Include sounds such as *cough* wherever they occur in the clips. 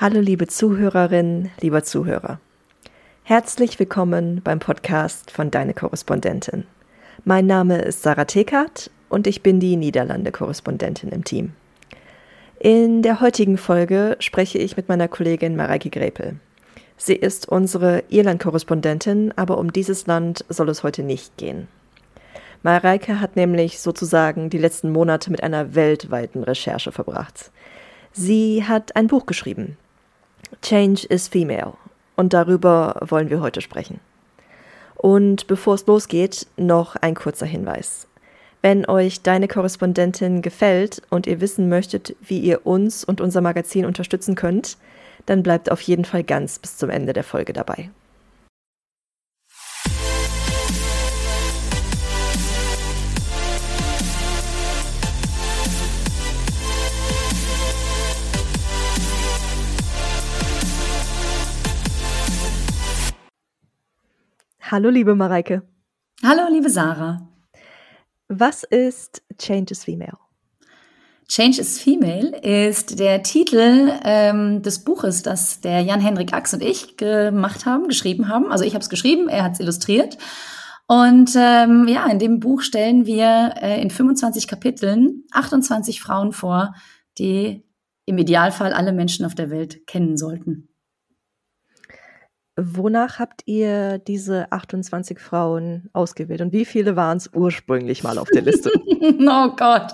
Hallo liebe Zuhörerinnen, lieber Zuhörer. Herzlich willkommen beim Podcast von Deine Korrespondentin. Mein Name ist Sarah Tekert und ich bin die Niederlande-Korrespondentin im Team. In der heutigen Folge spreche ich mit meiner Kollegin Mareike Grepel. Sie ist unsere Irland-Korrespondentin, aber um dieses Land soll es heute nicht gehen. Mareike hat nämlich sozusagen die letzten Monate mit einer weltweiten Recherche verbracht. Sie hat ein Buch geschrieben, Change is Female. Und darüber wollen wir heute sprechen. Und bevor es losgeht, noch ein kurzer Hinweis. Wenn euch deine Korrespondentin gefällt und ihr wissen möchtet, wie ihr uns und unser Magazin unterstützen könnt, dann bleibt auf jeden Fall ganz bis zum Ende der Folge dabei. Hallo, liebe Mareike. Hallo, liebe Sarah. Was ist Change is Female? Change is Female ist der Titel ähm, des Buches, das der Jan-Henrik Ax und ich gemacht haben, geschrieben haben. Also ich habe es geschrieben, er hat es illustriert. Und ähm, ja, in dem Buch stellen wir äh, in 25 Kapiteln 28 Frauen vor, die im Idealfall alle Menschen auf der Welt kennen sollten. Wonach habt ihr diese 28 Frauen ausgewählt und wie viele waren es ursprünglich mal auf der Liste? *laughs* oh Gott,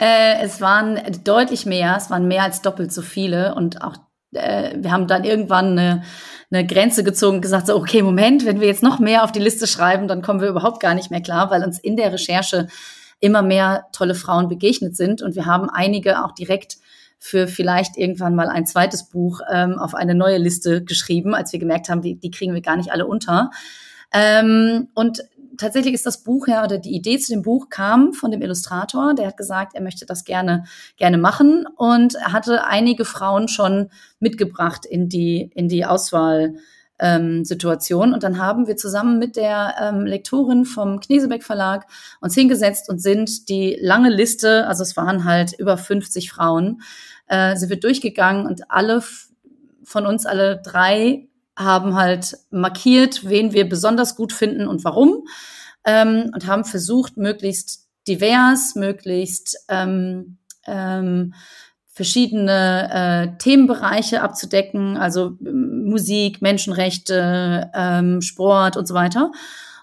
äh, es waren deutlich mehr, es waren mehr als doppelt so viele und auch äh, wir haben dann irgendwann eine, eine Grenze gezogen und gesagt, so, okay, Moment, wenn wir jetzt noch mehr auf die Liste schreiben, dann kommen wir überhaupt gar nicht mehr klar, weil uns in der Recherche immer mehr tolle Frauen begegnet sind und wir haben einige auch direkt für vielleicht irgendwann mal ein zweites Buch ähm, auf eine neue Liste geschrieben, als wir gemerkt haben, die, die kriegen wir gar nicht alle unter. Ähm, und tatsächlich ist das Buch ja oder die Idee zu dem Buch kam von dem Illustrator, der hat gesagt, er möchte das gerne gerne machen und er hatte einige Frauen schon mitgebracht in die in die Auswahl ähm, Situation. Und dann haben wir zusammen mit der ähm, Lektorin vom Knesebeck Verlag uns hingesetzt und sind die lange Liste, also es waren halt über 50 Frauen, äh, sind wir durchgegangen und alle von uns, alle drei, haben halt markiert, wen wir besonders gut finden und warum. Ähm, und haben versucht, möglichst divers, möglichst ähm, ähm, verschiedene äh, Themenbereiche abzudecken, also ähm, Musik, Menschenrechte, ähm, Sport und so weiter.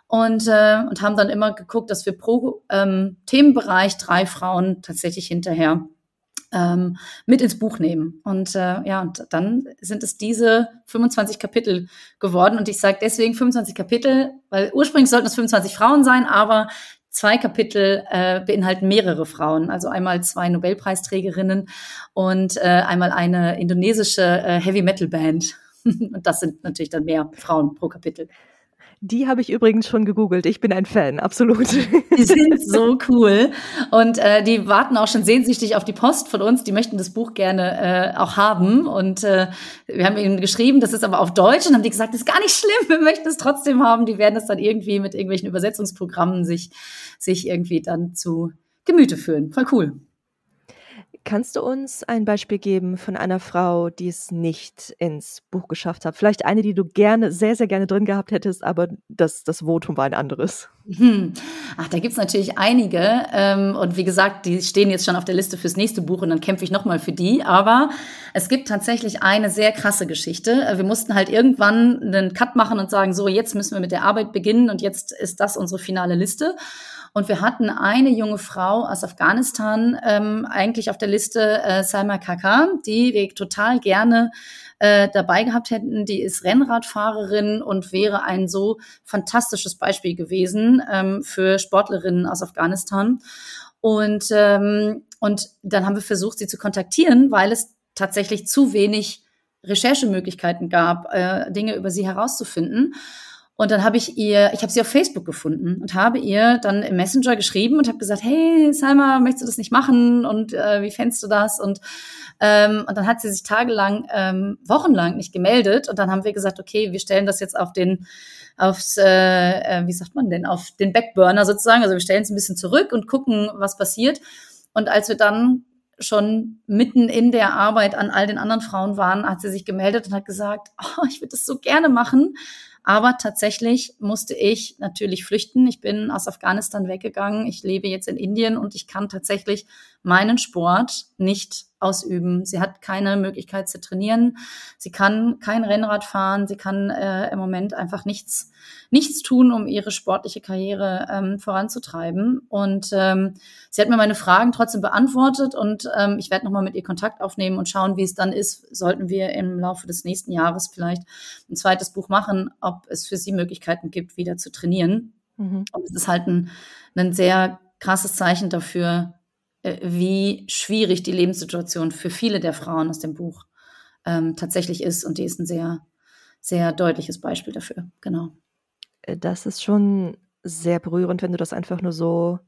Und, äh, und haben dann immer geguckt, dass wir pro ähm, Themenbereich drei Frauen tatsächlich hinterher ähm, mit ins Buch nehmen. Und äh, ja, und dann sind es diese 25 Kapitel geworden. Und ich sage deswegen 25 Kapitel, weil ursprünglich sollten es 25 Frauen sein, aber zwei Kapitel äh, beinhalten mehrere Frauen, also einmal zwei Nobelpreisträgerinnen und äh, einmal eine indonesische äh, Heavy Metal Band. *laughs* und das sind natürlich dann mehr Frauen pro Kapitel. Die habe ich übrigens schon gegoogelt. Ich bin ein Fan, absolut. *laughs* Die sind so cool. Und äh, die warten auch schon sehnsüchtig auf die Post von uns. Die möchten das Buch gerne äh, auch haben. Und äh, wir haben ihnen geschrieben, das ist aber auf Deutsch. Und haben die gesagt, das ist gar nicht schlimm, wir möchten es trotzdem haben. Die werden es dann irgendwie mit irgendwelchen Übersetzungsprogrammen sich, sich irgendwie dann zu Gemüte führen. Voll cool. Kannst du uns ein Beispiel geben von einer Frau, die es nicht ins Buch geschafft hat? Vielleicht eine, die du gerne, sehr, sehr gerne drin gehabt hättest, aber das, das Votum war ein anderes. Hm. Ach, da gibt's natürlich einige. Ähm, und wie gesagt, die stehen jetzt schon auf der Liste fürs nächste Buch und dann kämpfe ich nochmal für die. Aber es gibt tatsächlich eine sehr krasse Geschichte. Äh, wir mussten halt irgendwann einen Cut machen und sagen, so, jetzt müssen wir mit der Arbeit beginnen und jetzt ist das unsere finale Liste. Und wir hatten eine junge Frau aus Afghanistan ähm, eigentlich auf der Liste, äh, Salma Kaka, die wir total gerne äh, dabei gehabt hätten. Die ist Rennradfahrerin und wäre ein so fantastisches Beispiel gewesen ähm, für Sportlerinnen aus Afghanistan. Und, ähm, und dann haben wir versucht, sie zu kontaktieren, weil es tatsächlich zu wenig Recherchemöglichkeiten gab, äh, Dinge über sie herauszufinden. Und dann habe ich ihr, ich habe sie auf Facebook gefunden und habe ihr dann im Messenger geschrieben und habe gesagt, hey Salma, möchtest du das nicht machen und äh, wie fändest du das? Und ähm, und dann hat sie sich tagelang, ähm, wochenlang nicht gemeldet und dann haben wir gesagt, okay, wir stellen das jetzt auf den aufs, äh, äh wie sagt man denn, auf den Backburner sozusagen. Also wir stellen es ein bisschen zurück und gucken, was passiert. Und als wir dann schon mitten in der Arbeit an all den anderen Frauen waren, hat sie sich gemeldet und hat gesagt, *laughs* oh, ich würde das so gerne machen. Aber tatsächlich musste ich natürlich flüchten. Ich bin aus Afghanistan weggegangen. Ich lebe jetzt in Indien und ich kann tatsächlich meinen Sport nicht ausüben. Sie hat keine Möglichkeit zu trainieren. Sie kann kein Rennrad fahren. Sie kann äh, im Moment einfach nichts, nichts tun, um ihre sportliche Karriere ähm, voranzutreiben. Und ähm, sie hat mir meine Fragen trotzdem beantwortet und ähm, ich werde nochmal mit ihr Kontakt aufnehmen und schauen, wie es dann ist. Sollten wir im Laufe des nächsten Jahres vielleicht ein zweites Buch machen, ob es für sie Möglichkeiten gibt, wieder zu trainieren. Mhm. Und es ist halt ein, ein sehr krasses Zeichen dafür, wie schwierig die Lebenssituation für viele der Frauen aus dem Buch ähm, tatsächlich ist. Und die ist ein sehr, sehr deutliches Beispiel dafür. Genau. Äh, das ist schon sehr berührend, wenn du das einfach nur so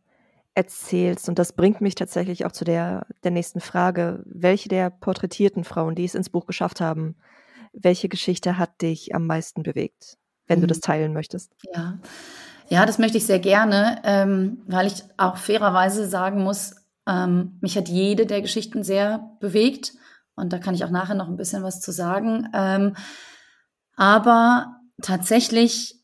erzählst. Und das bringt mich tatsächlich auch zu der, der nächsten Frage. Welche der porträtierten Frauen, die es ins Buch geschafft haben, welche Geschichte hat dich am meisten bewegt, wenn mhm. du das teilen möchtest? Ja. Ja, das möchte ich sehr gerne, ähm, weil ich auch fairerweise sagen muss, ähm, mich hat jede der Geschichten sehr bewegt und da kann ich auch nachher noch ein bisschen was zu sagen. Ähm, aber tatsächlich,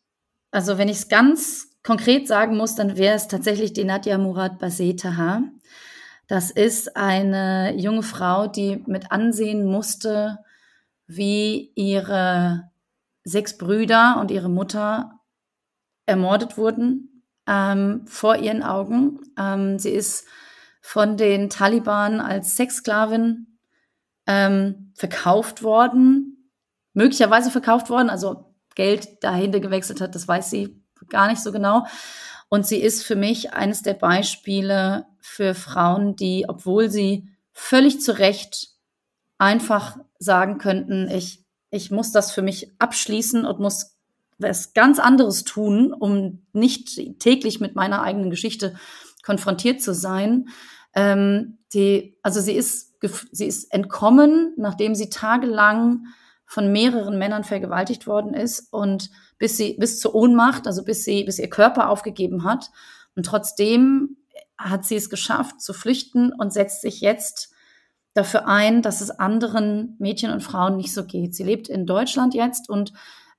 also wenn ich es ganz konkret sagen muss, dann wäre es tatsächlich die Nadja Murad Basetaha. Das ist eine junge Frau, die mit ansehen musste, wie ihre sechs Brüder und ihre Mutter ermordet wurden ähm, vor ihren Augen. Ähm, sie ist von den Taliban als Sexsklavin ähm, verkauft worden, möglicherweise verkauft worden, also Geld dahinter gewechselt hat, das weiß sie gar nicht so genau. Und sie ist für mich eines der Beispiele für Frauen, die, obwohl sie völlig zu Recht einfach sagen könnten, ich, ich muss das für mich abschließen und muss was ganz anderes tun, um nicht täglich mit meiner eigenen Geschichte konfrontiert zu sein, ähm, die, also sie ist, sie ist entkommen, nachdem sie tagelang von mehreren Männern vergewaltigt worden ist und bis sie, bis zur Ohnmacht, also bis sie, bis ihr Körper aufgegeben hat. Und trotzdem hat sie es geschafft zu flüchten und setzt sich jetzt dafür ein, dass es anderen Mädchen und Frauen nicht so geht. Sie lebt in Deutschland jetzt und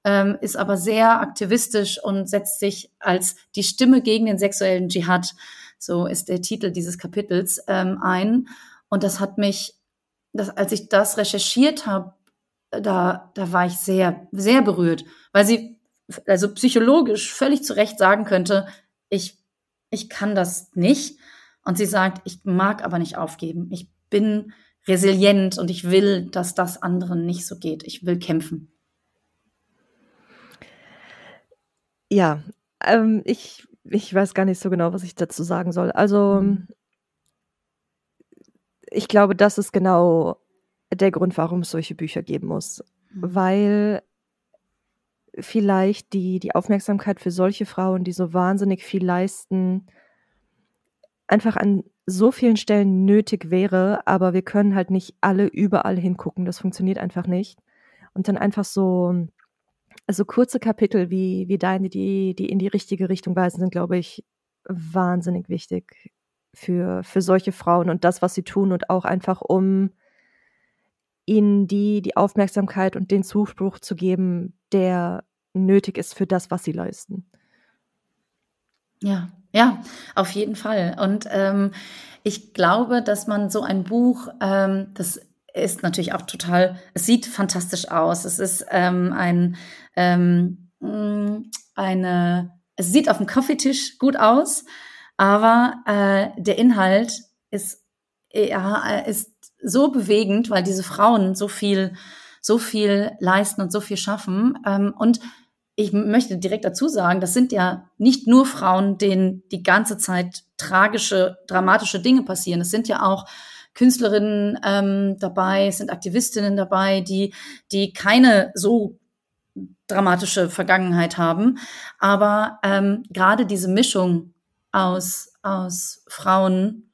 ähm, ist aber sehr aktivistisch und setzt sich als die Stimme gegen den sexuellen Dschihad so ist der Titel dieses Kapitels, ähm, ein. Und das hat mich, das, als ich das recherchiert habe, da, da war ich sehr, sehr berührt, weil sie also psychologisch völlig zu Recht sagen könnte, ich, ich kann das nicht. Und sie sagt, ich mag aber nicht aufgeben. Ich bin resilient und ich will, dass das anderen nicht so geht. Ich will kämpfen. Ja, ähm, ich ich weiß gar nicht so genau, was ich dazu sagen soll. Also, mhm. ich glaube, das ist genau der Grund, warum es solche Bücher geben muss. Mhm. Weil vielleicht die, die Aufmerksamkeit für solche Frauen, die so wahnsinnig viel leisten, einfach an so vielen Stellen nötig wäre, aber wir können halt nicht alle überall hingucken. Das funktioniert einfach nicht. Und dann einfach so also kurze Kapitel wie, wie deine, die, die in die richtige Richtung weisen, sind, glaube ich, wahnsinnig wichtig für, für solche Frauen und das, was sie tun und auch einfach, um ihnen die, die Aufmerksamkeit und den Zuspruch zu geben, der nötig ist für das, was sie leisten. Ja, ja, auf jeden Fall. Und ähm, ich glaube, dass man so ein Buch, ähm, das ist natürlich auch total, es sieht fantastisch aus. Es ist ähm, ein, ähm, mm, eine, es sieht auf dem Kaffeetisch gut aus, aber äh, der Inhalt ist, ja, ist so bewegend, weil diese Frauen so viel, so viel leisten und so viel schaffen. Ähm, und ich möchte direkt dazu sagen, das sind ja nicht nur Frauen, denen die ganze Zeit tragische, dramatische Dinge passieren. Es sind ja auch Künstlerinnen ähm, dabei, es sind Aktivistinnen dabei, die, die keine so dramatische Vergangenheit haben. Aber ähm, gerade diese Mischung aus, aus Frauen,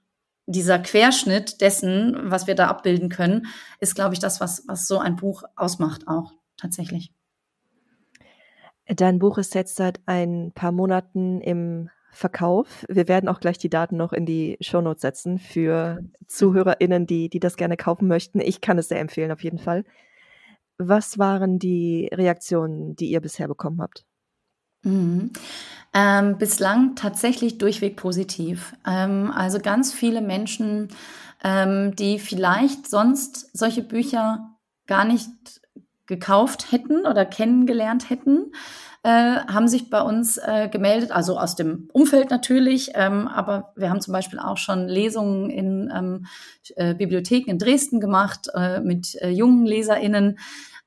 dieser Querschnitt dessen, was wir da abbilden können, ist, glaube ich, das, was, was so ein Buch ausmacht, auch tatsächlich. Dein Buch ist jetzt seit ein paar Monaten im Verkauf. Wir werden auch gleich die Daten noch in die Shownotes setzen für ZuhörerInnen, die, die das gerne kaufen möchten. Ich kann es sehr empfehlen, auf jeden Fall. Was waren die Reaktionen, die ihr bisher bekommen habt? Mhm. Ähm, bislang tatsächlich durchweg positiv. Ähm, also ganz viele Menschen, ähm, die vielleicht sonst solche Bücher gar nicht gekauft hätten oder kennengelernt hätten, äh, haben sich bei uns äh, gemeldet, also aus dem Umfeld natürlich, ähm, aber wir haben zum Beispiel auch schon Lesungen in ähm, äh, Bibliotheken in Dresden gemacht äh, mit äh, jungen LeserInnen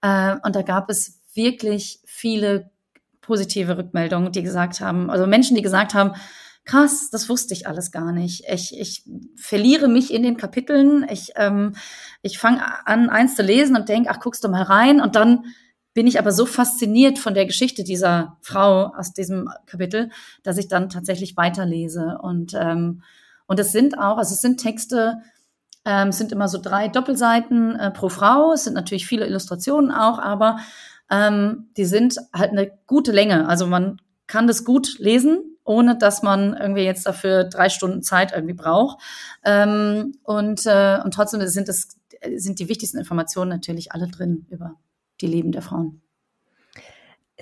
und da gab es wirklich viele positive Rückmeldungen, die gesagt haben, also Menschen, die gesagt haben, krass, das wusste ich alles gar nicht. Ich, ich verliere mich in den Kapiteln. Ich, ähm, ich fange an, eins zu lesen und denke, ach, guckst du mal rein. Und dann bin ich aber so fasziniert von der Geschichte dieser Frau aus diesem Kapitel, dass ich dann tatsächlich weiterlese. Und, ähm, und es sind auch, also es sind Texte, ähm, es sind immer so drei Doppelseiten äh, pro Frau. Es sind natürlich viele Illustrationen auch, aber ähm, die sind halt eine gute Länge. Also man kann das gut lesen, ohne dass man irgendwie jetzt dafür drei Stunden Zeit irgendwie braucht. Ähm, und, äh, und trotzdem sind, das, sind die wichtigsten Informationen natürlich alle drin über die Leben der Frauen.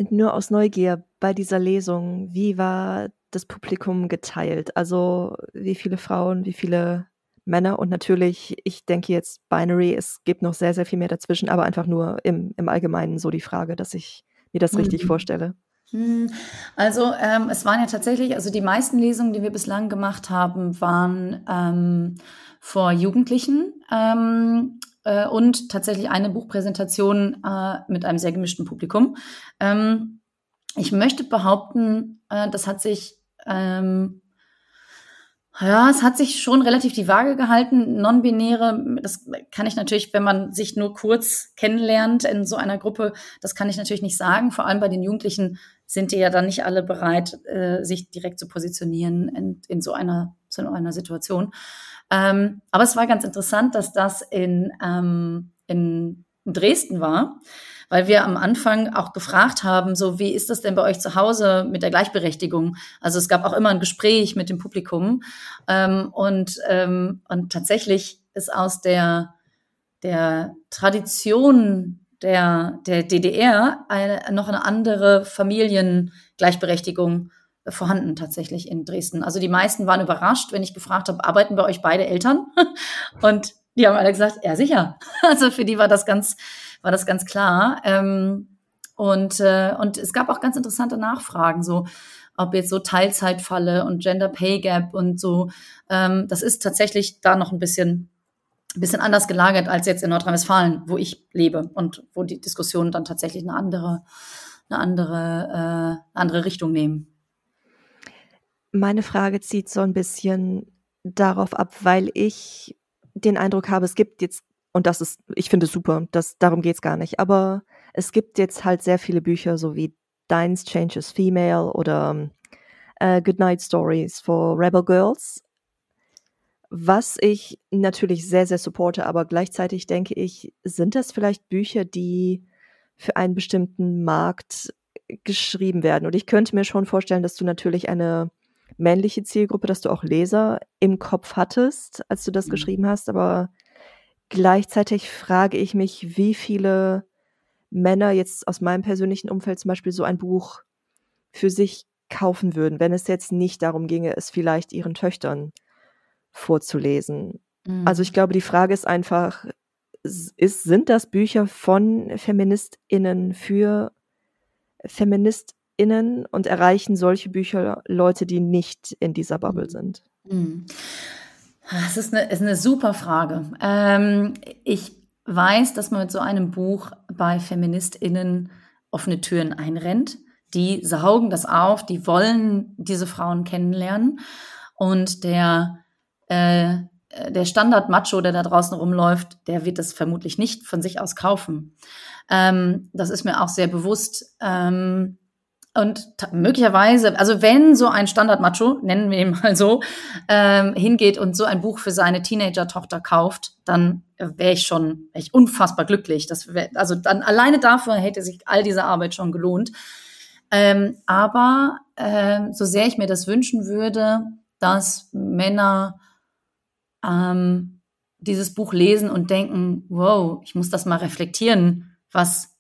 Nur aus Neugier bei dieser Lesung, wie war das Publikum geteilt? Also wie viele Frauen, wie viele Männer und natürlich, ich denke jetzt Binary, es gibt noch sehr, sehr viel mehr dazwischen, aber einfach nur im, im Allgemeinen so die Frage, dass ich mir das mhm. richtig vorstelle. Hm, also ähm, es waren ja tatsächlich, also die meisten Lesungen, die wir bislang gemacht haben, waren ähm, vor Jugendlichen ähm, äh, und tatsächlich eine Buchpräsentation äh, mit einem sehr gemischten Publikum. Ähm, ich möchte behaupten, äh, das hat sich ähm, ja, es hat sich schon relativ die Waage gehalten. Non-binäre, das kann ich natürlich, wenn man sich nur kurz kennenlernt in so einer Gruppe, das kann ich natürlich nicht sagen. Vor allem bei den Jugendlichen sind die ja dann nicht alle bereit, äh, sich direkt zu positionieren in, in so einer, so einer Situation. Ähm, aber es war ganz interessant, dass das in, ähm, in Dresden war weil wir am Anfang auch gefragt haben, so wie ist das denn bei euch zu Hause mit der Gleichberechtigung? Also es gab auch immer ein Gespräch mit dem Publikum ähm, und, ähm, und tatsächlich ist aus der, der Tradition der, der DDR eine, noch eine andere Familiengleichberechtigung vorhanden tatsächlich in Dresden. Also die meisten waren überrascht, wenn ich gefragt habe, arbeiten bei euch beide Eltern? *laughs* Und die haben alle gesagt, ja sicher. *laughs* Also für die war das ganz, war das ganz klar. Ähm, und, äh, und es gab auch ganz interessante Nachfragen, so ob jetzt so Teilzeitfalle und Gender Pay Gap und so. Ähm, das ist tatsächlich da noch ein bisschen, ein bisschen anders gelagert als jetzt in Nordrhein-Westfalen, wo ich lebe und wo die Diskussionen dann tatsächlich eine andere, eine andere, äh, eine andere Richtung nehmen. Meine Frage zieht so ein bisschen darauf ab, weil ich den Eindruck habe, es gibt jetzt, und das ist, ich finde es super, das, darum geht es gar nicht, aber es gibt jetzt halt sehr viele Bücher, so wie Deins Changes Female oder äh, Goodnight Stories for Rebel Girls, was ich natürlich sehr, sehr supporte, aber gleichzeitig denke ich, sind das vielleicht Bücher, die für einen bestimmten Markt geschrieben werden? Und ich könnte mir schon vorstellen, dass du natürlich eine männliche Zielgruppe, dass du auch Leser im Kopf hattest, als du das mhm. geschrieben hast, aber gleichzeitig frage ich mich, wie viele Männer jetzt aus meinem persönlichen Umfeld zum Beispiel so ein Buch für sich kaufen würden, wenn es jetzt nicht darum ginge, es vielleicht ihren Töchtern vorzulesen. Mhm. Also ich glaube, die Frage ist einfach, ist, sind das Bücher von FeministInnen für Feminist innen und erreichen solche Bücher Leute, die nicht in dieser Bubble mhm. sind? Mhm. Das ist eine, ist eine super Frage. Ähm, ich weiß, dass man mit so einem Buch bei FeministInnen offene Türen einrennt. Die saugen das auf, die wollen diese Frauen kennenlernen. Und der, äh, der Standard-Macho, der da draußen rumläuft, der wird das vermutlich nicht von sich aus kaufen. Ähm, das ist mir auch sehr bewusst. Ähm, und möglicherweise, also wenn so ein Standard-Macho, nennen wir ihn *laughs* mal so, ähm, hingeht und so ein Buch für seine Teenager-Tochter kauft, dann wäre ich schon wär ich unfassbar glücklich. Das wär, also dann alleine dafür hätte sich all diese Arbeit schon gelohnt. Ähm, aber äh, so sehr ich mir das wünschen würde, dass Männer ähm, dieses Buch lesen und denken, wow, ich muss das mal reflektieren, was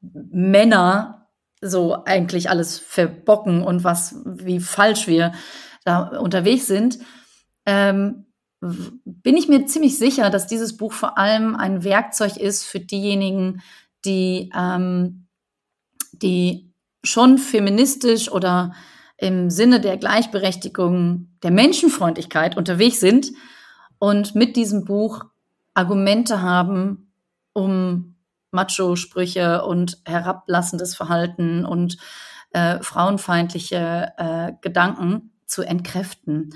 Männer so eigentlich alles verbocken und was, wie falsch wir da unterwegs sind, ähm, bin ich mir ziemlich sicher, dass dieses Buch vor allem ein Werkzeug ist für diejenigen, die, ähm, die schon feministisch oder im Sinne der Gleichberechtigung, der Menschenfreundlichkeit unterwegs sind und mit diesem Buch Argumente haben, um Macho-Sprüche und herablassendes Verhalten und äh, frauenfeindliche äh, Gedanken zu entkräften.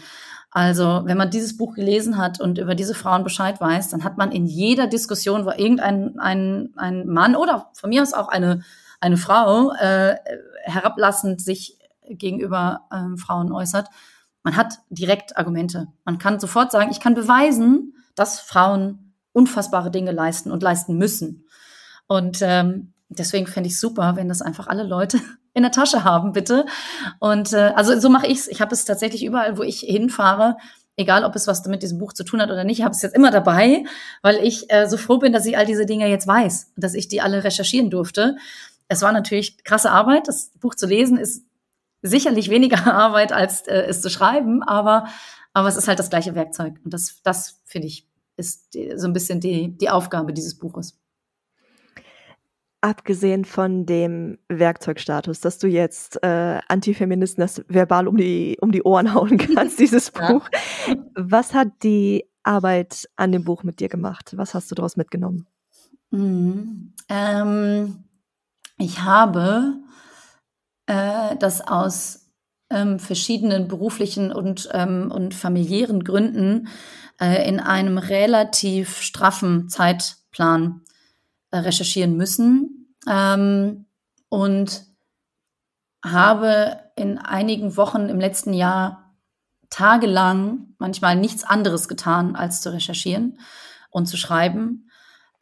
Also, wenn man dieses Buch gelesen hat und über diese Frauen Bescheid weiß, dann hat man in jeder Diskussion, wo irgendein ein, ein Mann oder von mir aus auch eine, eine Frau äh, herablassend sich gegenüber ähm, Frauen äußert, man hat direkt Argumente. Man kann sofort sagen, ich kann beweisen, dass Frauen unfassbare Dinge leisten und leisten müssen. Und ähm, deswegen fände ich super, wenn das einfach alle Leute *laughs* in der Tasche haben, bitte. Und äh, also so mache ich's. Ich habe es tatsächlich überall, wo ich hinfahre, egal ob es was mit diesem Buch zu tun hat oder nicht, ich habe es jetzt immer dabei, weil ich äh, so froh bin, dass ich all diese Dinge jetzt weiß, dass ich die alle recherchieren durfte. Es war natürlich krasse Arbeit. Das Buch zu lesen ist sicherlich weniger *laughs* Arbeit als äh, es zu schreiben, aber aber es ist halt das gleiche Werkzeug und das das finde ich ist die, so ein bisschen die die Aufgabe dieses Buches. Abgesehen von dem Werkzeugstatus, dass du jetzt äh, Antifeministen das verbal um die, um die Ohren *laughs* hauen kannst, dieses Buch. Ja. Was hat die Arbeit an dem Buch mit dir gemacht? Was hast du daraus mitgenommen? Mhm. Ähm, ich habe äh, das aus ähm, verschiedenen beruflichen und, ähm, und familiären Gründen äh, in einem relativ straffen Zeitplan recherchieren müssen ähm, und habe in einigen Wochen im letzten Jahr tagelang manchmal nichts anderes getan, als zu recherchieren und zu schreiben.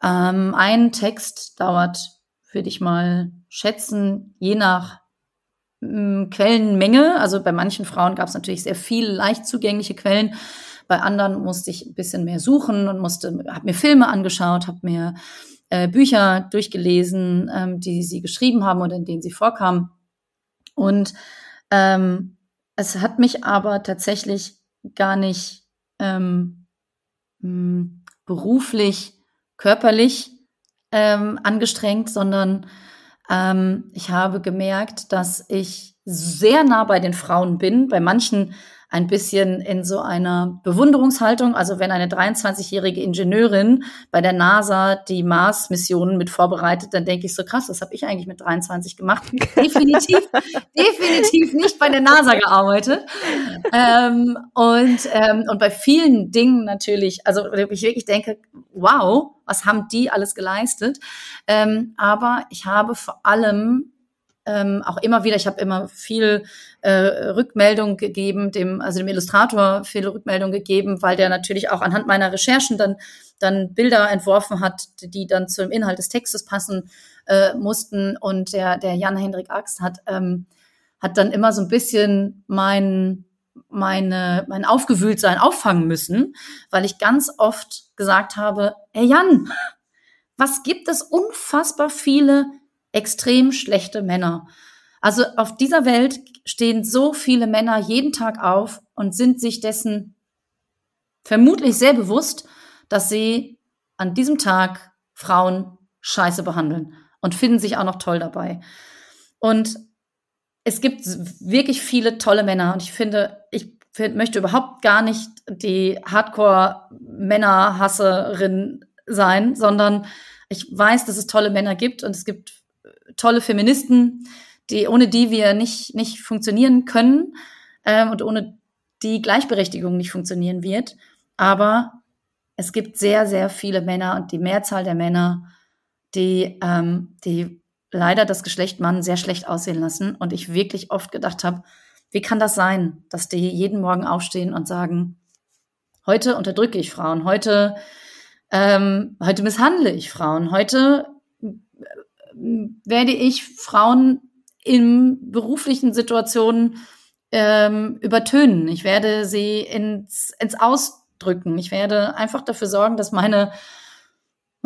Ähm, ein Text dauert, würde ich mal schätzen, je nach ähm, Quellenmenge. Also bei manchen Frauen gab es natürlich sehr viele leicht zugängliche Quellen. Bei anderen musste ich ein bisschen mehr suchen und musste, habe mir Filme angeschaut, habe mir äh, Bücher durchgelesen, ähm, die sie geschrieben haben oder in denen sie vorkamen. Und ähm, es hat mich aber tatsächlich gar nicht ähm, hm, beruflich, körperlich ähm, angestrengt, sondern ähm, ich habe gemerkt, dass ich sehr nah bei den Frauen bin. Bei manchen ein bisschen in so einer Bewunderungshaltung. Also wenn eine 23-jährige Ingenieurin bei der NASA die Mars-Missionen mit vorbereitet, dann denke ich so krass, was habe ich eigentlich mit 23 gemacht? *laughs* Definitiv, definitiv nicht bei der NASA gearbeitet. Ähm, und, ähm, und bei vielen Dingen natürlich, also ich wirklich denke, wow, was haben die alles geleistet? Ähm, aber ich habe vor allem ähm, auch immer wieder, ich habe immer viel äh, Rückmeldung gegeben, dem, also dem Illustrator viel Rückmeldung gegeben, weil der natürlich auch anhand meiner Recherchen dann, dann Bilder entworfen hat, die dann zum Inhalt des Textes passen äh, mussten. Und der, der Jan-Hendrik Axt hat, ähm, hat dann immer so ein bisschen mein, meine, mein Aufgewühltsein auffangen müssen, weil ich ganz oft gesagt habe, ey Jan, was gibt es unfassbar viele extrem schlechte Männer. Also auf dieser Welt stehen so viele Männer jeden Tag auf und sind sich dessen vermutlich sehr bewusst, dass sie an diesem Tag Frauen scheiße behandeln und finden sich auch noch toll dabei. Und es gibt wirklich viele tolle Männer und ich finde, ich möchte überhaupt gar nicht die Hardcore-Männerhasserin sein, sondern ich weiß, dass es tolle Männer gibt und es gibt tolle Feministen, die, ohne die wir nicht, nicht funktionieren können ähm, und ohne die Gleichberechtigung nicht funktionieren wird. Aber es gibt sehr, sehr viele Männer und die Mehrzahl der Männer, die, ähm, die leider das Geschlecht Mann sehr schlecht aussehen lassen. Und ich wirklich oft gedacht habe, wie kann das sein, dass die jeden Morgen aufstehen und sagen, heute unterdrücke ich Frauen, heute, ähm, heute misshandle ich Frauen, heute werde ich Frauen in beruflichen Situationen ähm, übertönen. Ich werde sie ins, ins Ausdrücken. Ich werde einfach dafür sorgen, dass meine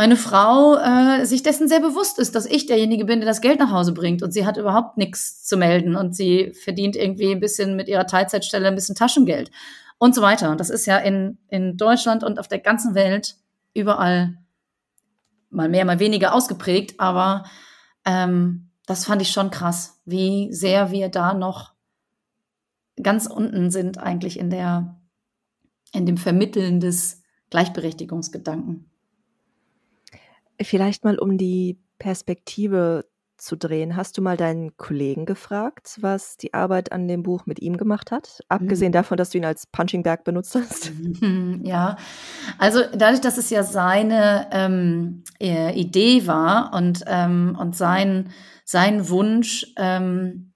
meine Frau äh, sich dessen sehr bewusst ist, dass ich derjenige bin, der das Geld nach Hause bringt und sie hat überhaupt nichts zu melden und sie verdient irgendwie ein bisschen mit ihrer Teilzeitstelle ein bisschen Taschengeld und so weiter. Und das ist ja in, in Deutschland und auf der ganzen Welt überall mal mehr, mal weniger ausgeprägt, aber ähm, das fand ich schon krass, wie sehr wir da noch ganz unten sind eigentlich in der, in dem Vermitteln des Gleichberechtigungsgedanken. Vielleicht mal um die Perspektive zu drehen. Hast du mal deinen Kollegen gefragt, was die Arbeit an dem Buch mit ihm gemacht hat? Abgesehen mhm. davon, dass du ihn als Punching Bag benutzt hast. *laughs* Ja, also dadurch, dass es ja seine ähm, äh, Idee war und, ähm, und sein, sein Wunsch, ähm,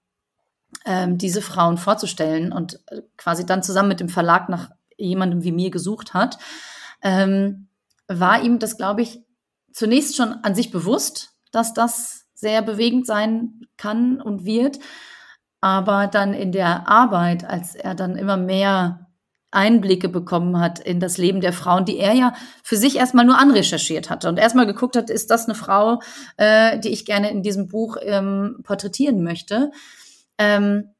ähm, diese Frauen vorzustellen und äh, quasi dann zusammen mit dem Verlag nach jemandem wie mir gesucht hat, ähm, war ihm das, glaube ich, zunächst schon an sich bewusst, dass das sehr bewegend sein kann und wird. Aber dann in der Arbeit, als er dann immer mehr Einblicke bekommen hat in das Leben der Frauen, die er ja für sich erstmal nur anrecherchiert hatte und erstmal geguckt hat, ist das eine Frau, äh, die ich gerne in diesem Buch ähm, porträtieren möchte. Ähm,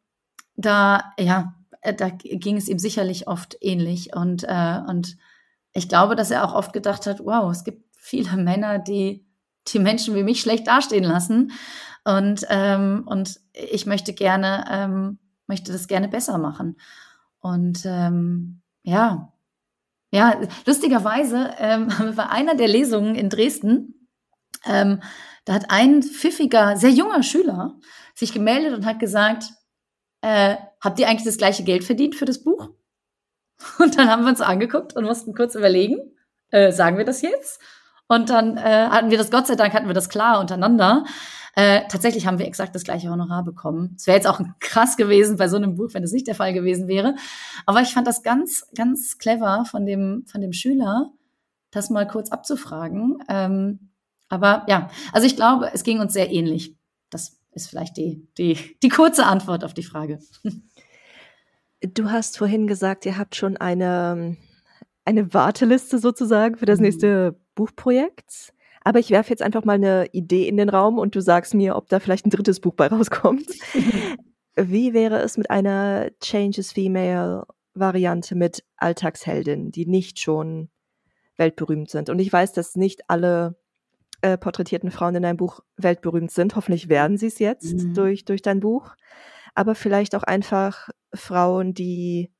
da, ja, äh, da ging es ihm sicherlich oft ähnlich und, äh, und ich glaube, dass er auch oft gedacht hat, wow, es gibt viele Männer, die die Menschen wie mich schlecht dastehen lassen. Und, ähm, und ich möchte gerne, ähm, möchte das gerne besser machen. Und ähm, ja, ja, lustigerweise ähm, *laughs* bei einer der Lesungen in Dresden, ähm, da hat ein pfiffiger, sehr junger Schüler sich gemeldet und hat gesagt, äh, habt ihr eigentlich das gleiche Geld verdient für das Buch? Und dann haben wir uns angeguckt und mussten kurz überlegen, äh, sagen wir das jetzt? Und dann äh, hatten wir das, Gott sei Dank hatten wir das klar untereinander. Äh, tatsächlich haben wir exakt das gleiche Honorar bekommen. Es wäre jetzt auch *laughs* krass gewesen bei so einem Buch, wenn das nicht der Fall gewesen wäre. Aber ich fand das ganz, ganz clever von dem, von dem Schüler, das mal kurz abzufragen. Ähm, aber ja, also ich glaube, es ging uns sehr ähnlich. Das ist vielleicht die, die, die kurze Antwort auf die Frage. Du hast vorhin gesagt, ihr habt schon eine, eine Warteliste sozusagen für das mhm. nächste Buchprojekt. Aber ich werfe jetzt einfach mal eine Idee in den Raum und du sagst mir, ob da vielleicht ein drittes Buch bei rauskommt. *laughs* Wie wäre es mit einer Changes Female Variante mit Alltagsheldin, die nicht schon weltberühmt sind? Und ich weiß, dass nicht alle äh, porträtierten Frauen in deinem Buch weltberühmt sind. Hoffentlich werden sie es jetzt mhm. durch, durch dein Buch. Aber vielleicht auch einfach Frauen, die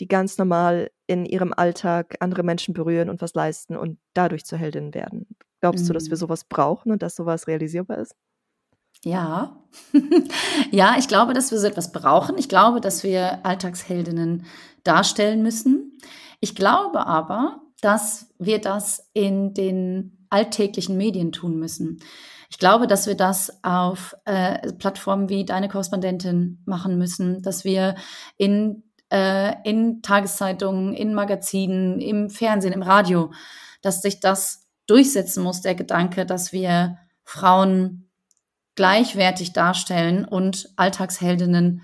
die ganz normal in ihrem Alltag andere Menschen berühren und was leisten und dadurch zur Heldin werden. Glaubst mhm. du, dass wir mhm. sowas brauchen und dass sowas realisierbar ist? Ja, *laughs* ja, ich glaube, dass wir so etwas brauchen. Ich glaube, dass wir Alltagsheldinnen darstellen müssen. Ich glaube aber, dass wir das in den alltäglichen Medien tun müssen. Ich glaube, dass wir das auf äh, Plattformen wie deine Korrespondentin machen müssen, dass wir in äh, in Tageszeitungen, in Magazinen, im Fernsehen, im Radio, dass sich das durchsetzen muss, der Gedanke, dass wir Frauen gleichwertig darstellen und Alltagsheldinnen,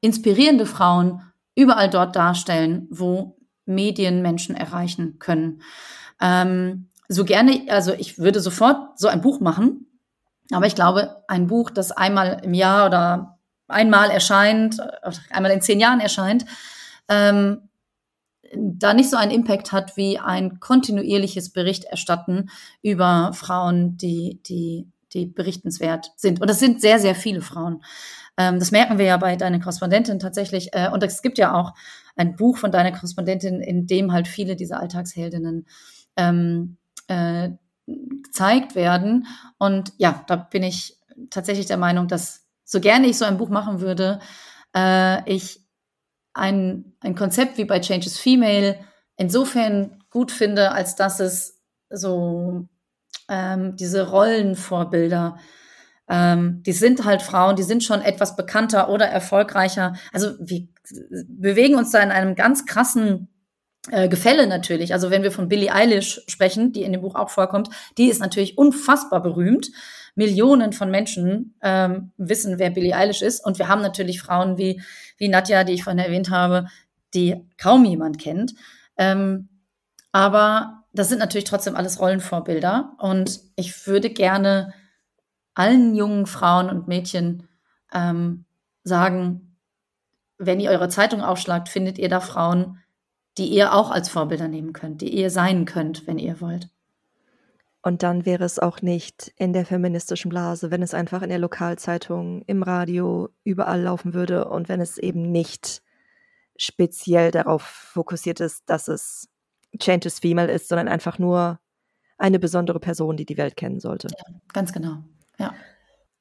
inspirierende Frauen überall dort darstellen, wo Medien Menschen erreichen können. Ähm, so gerne, also ich würde sofort so ein Buch machen, aber ich glaube, ein Buch, das einmal im Jahr oder einmal erscheint, einmal in zehn Jahren erscheint, ähm, da nicht so einen Impact hat wie ein kontinuierliches Berichterstatten über Frauen, die, die, die berichtenswert sind. Und das sind sehr, sehr viele Frauen. Ähm, das merken wir ja bei deiner Korrespondentin tatsächlich. Äh, und es gibt ja auch ein Buch von deiner Korrespondentin, in dem halt viele dieser Alltagsheldinnen ähm, äh, gezeigt werden. Und ja, da bin ich tatsächlich der Meinung, dass so gerne ich so ein Buch machen würde, äh, ich ein, ein Konzept wie bei Changes Female insofern gut finde, als dass es so ähm, diese Rollenvorbilder, ähm, die sind halt Frauen, die sind schon etwas bekannter oder erfolgreicher. Also wir bewegen uns da in einem ganz krassen äh, Gefälle natürlich. Also wenn wir von Billie Eilish sprechen, die in dem Buch auch vorkommt, die ist natürlich unfassbar berühmt Millionen von Menschen ähm, wissen, wer Billie Eilish ist. Und wir haben natürlich Frauen wie, wie Nadja, die ich vorhin erwähnt habe, die kaum jemand kennt. Ähm, aber das sind natürlich trotzdem alles Rollenvorbilder. Und ich würde gerne allen jungen Frauen und Mädchen ähm, sagen, wenn ihr eure Zeitung aufschlagt, findet ihr da Frauen, die ihr auch als Vorbilder nehmen könnt, die ihr sein könnt, wenn ihr wollt. Und dann wäre es auch nicht in der feministischen Blase, wenn es einfach in der Lokalzeitung, im Radio, überall laufen würde und wenn es eben nicht speziell darauf fokussiert ist, dass es Change is Female ist, sondern einfach nur eine besondere Person, die die Welt kennen sollte. Ja, ganz genau. Ja.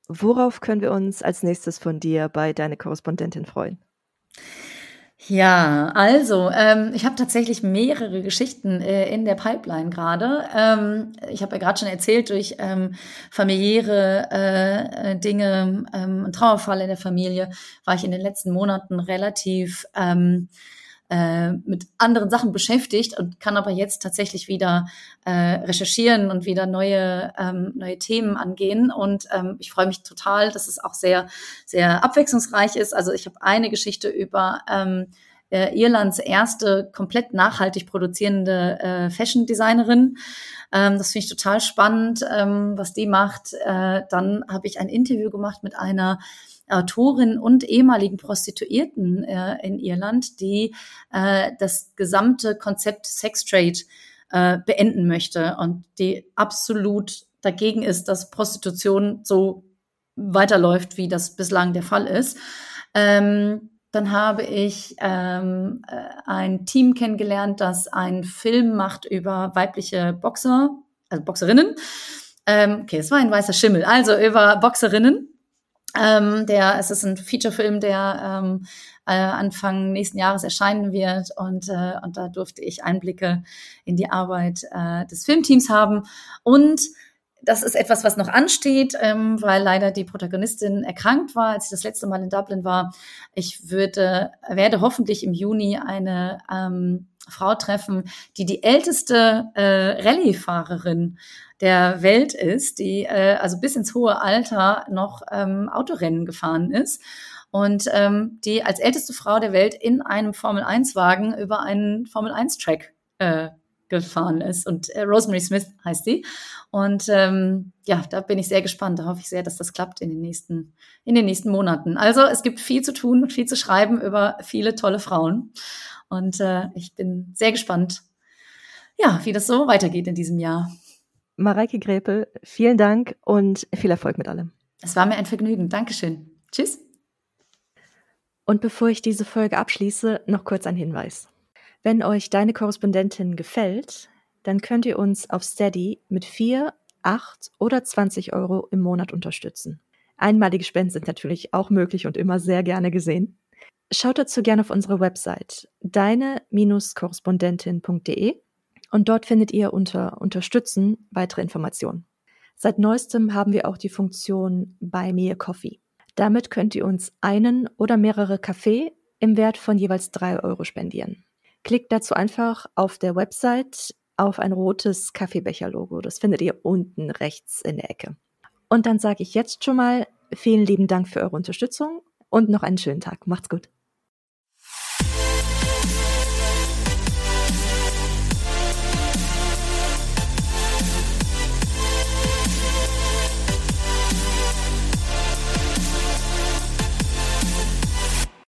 Worauf können wir uns als nächstes von dir bei deiner Korrespondentin freuen? Ja, also ähm, ich habe tatsächlich mehrere Geschichten äh, in der Pipeline gerade. Ähm, ich habe ja gerade schon erzählt, durch ähm, familiäre äh, äh Dinge, ähm, Trauerfall in der Familie, war ich in den letzten Monaten relativ ähm, äh, mit anderen Sachen beschäftigt und kann aber jetzt tatsächlich wieder äh, recherchieren und wieder neue, ähm, neue Themen angehen. Und ähm, ich freue mich total, dass es auch sehr, sehr abwechslungsreich ist. Also ich habe eine Geschichte über ähm, äh, Irlands erste komplett nachhaltig produzierende äh, Fashion-Designerin. Ähm, das finde ich total spannend, ähm, was die macht. Äh, dann habe ich ein Interview gemacht mit einer Autorin und ehemaligen Prostituierten äh, in Irland, die äh, das gesamte Konzept Sextrade äh, beenden möchte und die absolut dagegen ist, dass Prostitution so weiterläuft, wie das bislang der Fall ist. Ähm, dann habe ich ähm, äh, ein Team kennengelernt, das einen Film macht über weibliche Boxer, also Boxerinnen. Ähm, okay, es war ein weißer Schimmel, also über Boxerinnen ähm, der, es ist ein Featurefilm, der ähm, äh, Anfang nächsten Jahres erscheinen wird und, äh, und da durfte ich Einblicke in die Arbeit äh, des Filmteams haben und das ist etwas, was noch ansteht, ähm, weil leider die Protagonistin erkrankt war, als ich das letzte Mal in Dublin war. Ich würde, werde hoffentlich im Juni eine ähm, Frau treffen, die die älteste äh, Rallye-Fahrerin der Welt ist, die äh, also bis ins hohe Alter noch ähm, Autorennen gefahren ist und ähm, die als älteste Frau der Welt in einem Formel-1-Wagen über einen Formel-1-Track äh, gefahren ist. Und äh, Rosemary Smith heißt sie. Und ähm, ja, da bin ich sehr gespannt. Da hoffe ich sehr, dass das klappt in den nächsten, in den nächsten Monaten. Also es gibt viel zu tun und viel zu schreiben über viele tolle Frauen. Und äh, ich bin sehr gespannt, ja, wie das so weitergeht in diesem Jahr. Mareike Grepel, vielen Dank und viel Erfolg mit allem. Es war mir ein Vergnügen. Dankeschön. Tschüss. Und bevor ich diese Folge abschließe, noch kurz ein Hinweis. Wenn euch deine Korrespondentin gefällt, dann könnt ihr uns auf Steady mit 4, 8 oder 20 Euro im Monat unterstützen. Einmalige Spenden sind natürlich auch möglich und immer sehr gerne gesehen. Schaut dazu gerne auf unsere Website deine-korrespondentin.de und dort findet ihr unter Unterstützen weitere Informationen. Seit neuestem haben wir auch die Funktion Buy Me a Coffee. Damit könnt ihr uns einen oder mehrere Kaffee im Wert von jeweils drei Euro spendieren. Klickt dazu einfach auf der Website auf ein rotes Kaffeebecher-Logo. Das findet ihr unten rechts in der Ecke. Und dann sage ich jetzt schon mal vielen lieben Dank für eure Unterstützung und noch einen schönen Tag. Macht's gut.